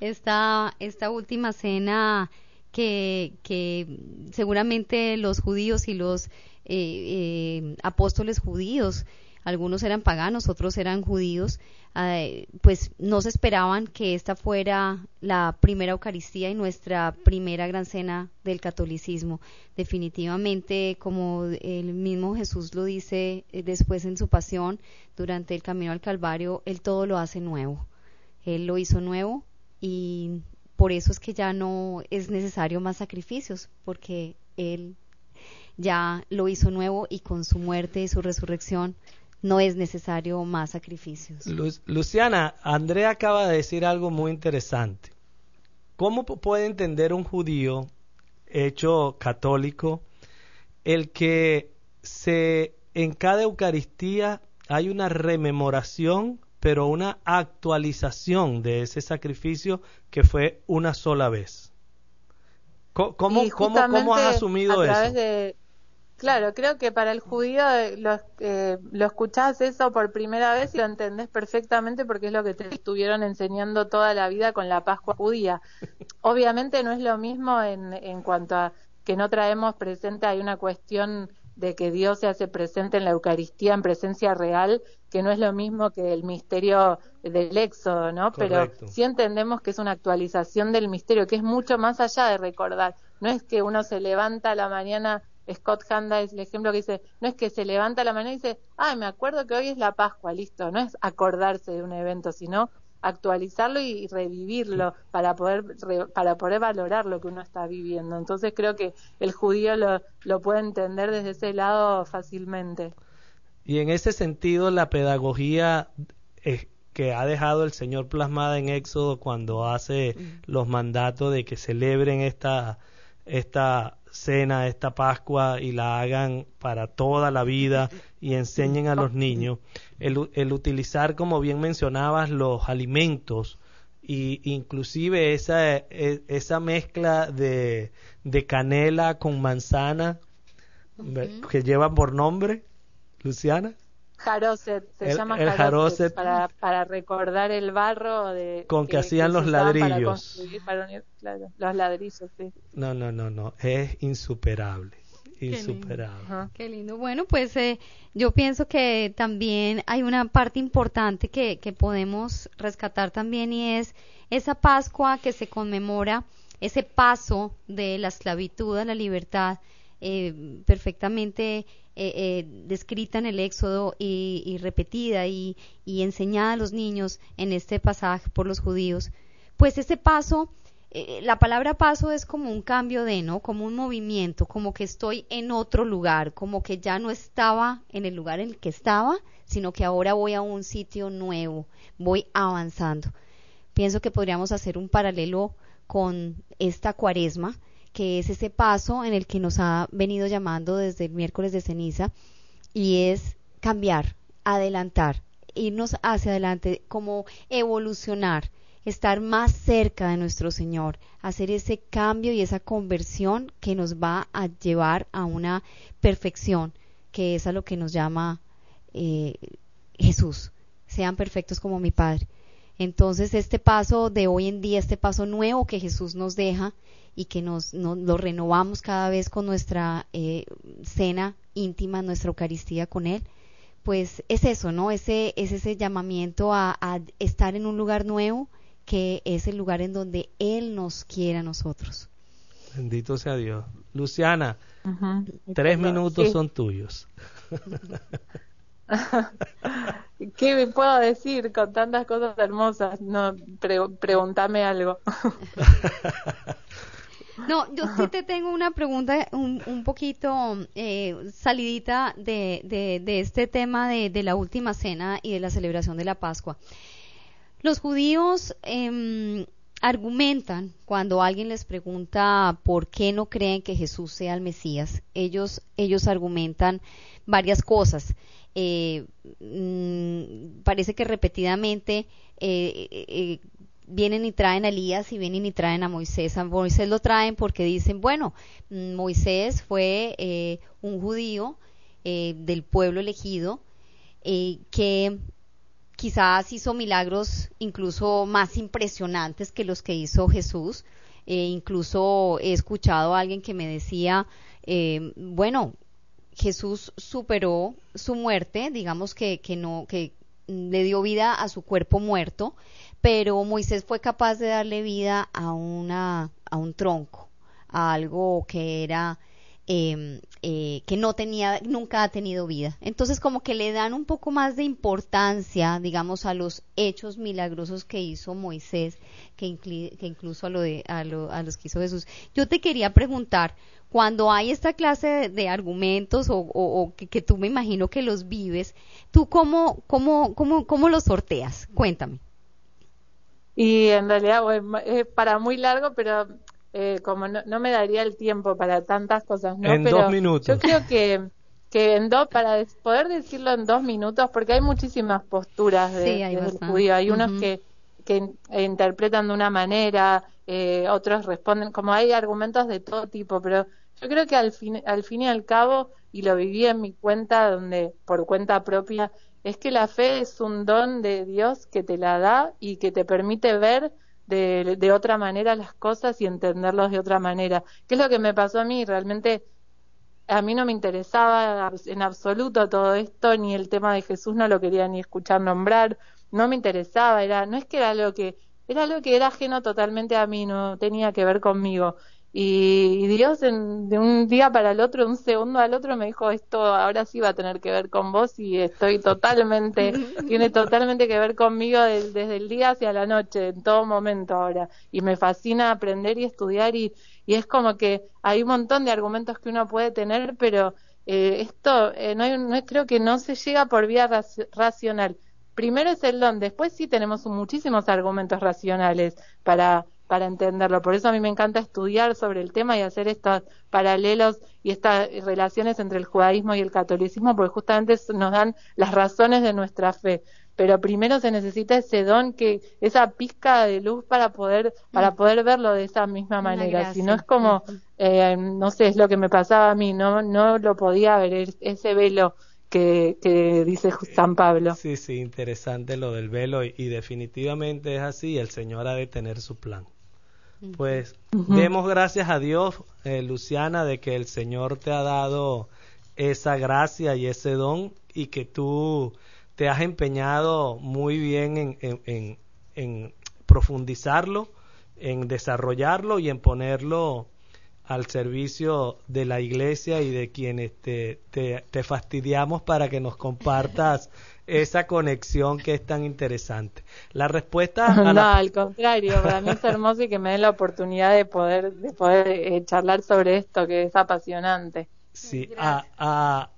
Esta, última cena que, que seguramente los judíos y los eh, eh, apóstoles judíos algunos eran paganos, otros eran judíos, eh, pues no se esperaban que esta fuera la primera Eucaristía y nuestra primera gran cena del catolicismo. Definitivamente, como el mismo Jesús lo dice eh, después en su pasión, durante el camino al Calvario, Él todo lo hace nuevo. Él lo hizo nuevo y por eso es que ya no es necesario más sacrificios, porque Él ya lo hizo nuevo y con su muerte y su resurrección no es necesario más sacrificios. Luciana, Andrea acaba de decir algo muy interesante. ¿Cómo puede entender un judío hecho católico el que se en cada Eucaristía hay una rememoración, pero una actualización de ese sacrificio que fue una sola vez? ¿Cómo, cómo, cómo has asumido a eso? De Claro, creo que para el judío eh, lo, eh, lo escuchás eso por primera vez y lo entendés perfectamente porque es lo que te estuvieron enseñando toda la vida con la Pascua judía. Obviamente no es lo mismo en, en cuanto a que no traemos presente, hay una cuestión de que Dios se hace presente en la Eucaristía en presencia real, que no es lo mismo que el misterio del Éxodo, ¿no? Pero sí entendemos que es una actualización del misterio, que es mucho más allá de recordar. No es que uno se levanta a la mañana Scott Handa es el ejemplo que dice, no es que se levanta la mañana y dice, ay, me acuerdo que hoy es la Pascua, listo, no es acordarse de un evento, sino actualizarlo y revivirlo para poder para poder valorar lo que uno está viviendo. Entonces creo que el judío lo, lo puede entender desde ese lado fácilmente. Y en ese sentido la pedagogía eh, que ha dejado el Señor plasmada en Éxodo cuando hace los mandatos de que celebren esta esta cena, esta Pascua y la hagan para toda la vida y enseñen a los niños. El, el utilizar, como bien mencionabas, los alimentos y inclusive esa, e, esa mezcla de, de canela con manzana que llevan por nombre, Luciana. Jaroset, se llama el jaroset, para, para, recordar el barro de, con que, hacían los ladrillos. claro, los ladrillos, sí. No, no, no, no, es insuperable. Insuperable. Qué lindo. Qué lindo. Bueno, pues eh, yo pienso que también hay una parte importante que, que podemos rescatar también y es esa Pascua que se conmemora, ese paso de la esclavitud a la libertad, eh, perfectamente eh, eh, descrita en el Éxodo y, repetida y, enseñada a los niños en este pasaje por los judíos, pues ese paso, eh, la palabra paso es como un cambio de, ¿no? Como un movimiento, como que estoy en otro lugar, como que ya no estaba en el lugar en el que estaba, sino que ahora voy a un sitio nuevo, voy avanzando. Pienso que podríamos hacer un paralelo con esta cuaresma, que es ese paso en el que nos ha venido llamando desde el miércoles de ceniza, y es cambiar, adelantar, irnos hacia adelante, como evolucionar, estar más cerca de nuestro Señor, hacer ese cambio y esa conversión que nos va a llevar a una perfección, que es a lo que nos llama eh, Jesús. Sean perfectos como mi Padre. Entonces, este paso de hoy en día, este paso nuevo que Jesús nos deja y que nos, lo renovamos cada vez con nuestra eh, cena íntima, nuestra Eucaristía con Él, pues es eso, ¿no? Ese, es ese llamamiento a, estar en un lugar nuevo que es el lugar en donde Él nos quiere a nosotros. Bendito sea Dios. Luciana, tres minutos son tuyos. [laughs] ¿Qué me puedo decir con tantas cosas hermosas? No, pregúntame algo. [laughs] No, yo sí te tengo una pregunta un, un poquito eh, salidita de, de, este tema de, de, la última cena y de la celebración de la Pascua. Los judíos eh, argumentan cuando alguien les pregunta por qué no creen que Jesús sea el Mesías. Ellos, ellos argumentan varias cosas. Eh, mm, parece que repetidamente eh, eh, vienen y traen a Elías y vienen y traen a Moisés. A Moisés lo traen porque dicen, bueno, mm, Moisés fue un judío del pueblo elegido que quizás hizo milagros incluso más impresionantes que los que hizo Jesús. incluso he escuchado a alguien que me decía, bueno, Jesús superó su muerte, digamos que, que no, que le dio vida a su cuerpo muerto, pero Moisés fue capaz de darle vida a una, a un tronco, a algo que era Em, eh, que no tenía, nunca ha tenido vida. Entonces como que le dan un poco más de importancia, digamos, a los hechos milagrosos que hizo Moisés, que, que incluso a, lo de, a, los que hizo Jesús. Yo te quería preguntar, cuando hay esta clase de, argumentos o, que, tú me imagino que los vives, ¿tú cómo, cómo, cómo, cómo los sorteas? Cuéntame. Y en realidad es para muy largo, pero eh, como no, me daría el tiempo para tantas cosas, ¿no? En dos minutos. Yo creo que, que en dos, para poder decirlo en dos minutos, porque hay muchísimas posturas de, del judío. Hay unos que, que interpretan de una manera, eh, otros responden, como hay argumentos de todo tipo, pero yo creo que al fin, al fin y al cabo, y lo viví en mi cuenta, donde por cuenta propia, es que la fe es un don de Dios que te la da y que te permite ver de, otra manera las cosas y entenderlos de otra manera. ¿Qué es lo que me pasó a mí? Realmente a mí no me interesaba en absoluto todo esto, ni el tema de Jesús no lo quería ni escuchar nombrar, no me interesaba, era, no es que era algo que, era algo que era ajeno totalmente a mí, no tenía que ver conmigo. Y, Dios de un día para el otro, de un segundo al otro, me dijo, esto ahora sí va a tener que ver con vos y estoy totalmente, [laughs] tiene totalmente que ver conmigo desde el día hacia la noche, en todo momento ahora. Y me fascina aprender y estudiar y, y es como que hay un montón de argumentos que uno puede tener, pero eh, esto eh, no, no creo que no se llega por vía racional. Primero es el don, después sí tenemos muchísimos argumentos racionales para para entenderlo. Por eso a mí me encanta estudiar sobre el tema y hacer estos paralelos y estas relaciones entre el judaísmo y el catolicismo, porque justamente nos dan las razones de nuestra fe. Pero primero se necesita ese don, que esa pizca de luz para poder para mm. poder verlo de esa misma manera. Si no es como, eh, no sé, es lo que me pasaba a mí, no no lo podía ver ese velo que, que, dice San Pablo. Sí, sí, interesante lo del velo y, definitivamente es así, el Señor ha de tener su plan. Pues demos gracias a Dios, eh, Luciana, de que el Señor te ha dado esa gracia y ese don y que tú te has empeñado muy bien en, en, en, profundizarlo, en desarrollarlo y en ponerlo al servicio de la iglesia y de quienes te, te, te fastidiamos para que nos compartas [laughs] esa conexión que es tan interesante. La respuesta a no, al contrario, para mí es hermoso y que me den la oportunidad de poder de poder eh, charlar sobre esto que es apasionante. Sí, a, a,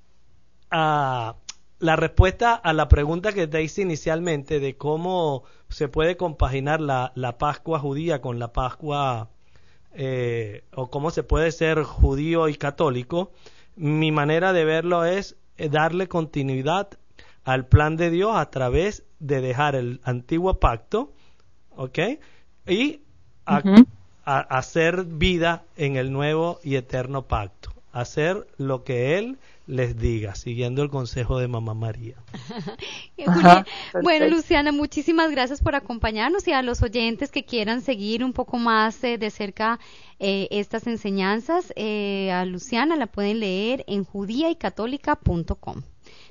a, la respuesta a la pregunta que te hice inicialmente de cómo se puede compaginar la, la Pascua judía con la Pascua eh, o cómo se puede ser judío y católico, mi manera de verlo es eh, darle continuidad al plan de Dios a través de dejar el antiguo pacto, ¿ok? Y hacer vida en el nuevo y eterno pacto. hacer lo que Él les diga, siguiendo el consejo de Mamá María. [laughs] bueno, Luciana, muchísimas gracias por acompañarnos y a los oyentes que quieran seguir un poco más eh, de cerca eh, estas enseñanzas, eh, a Luciana la pueden leer en judíaycatólica.com.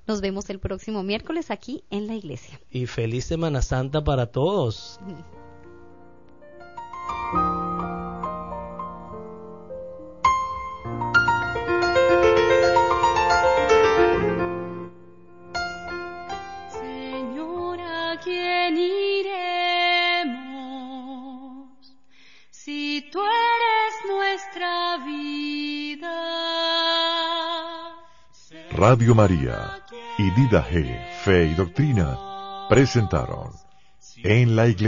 Nos vemos el próximo miércoles aquí en la iglesia. Y feliz Semana Santa para todos. Señora, quién iremos? Si tú eres nuestra vida. Radio María y Dida G, Fe y Doctrina presentaron en la iglesia.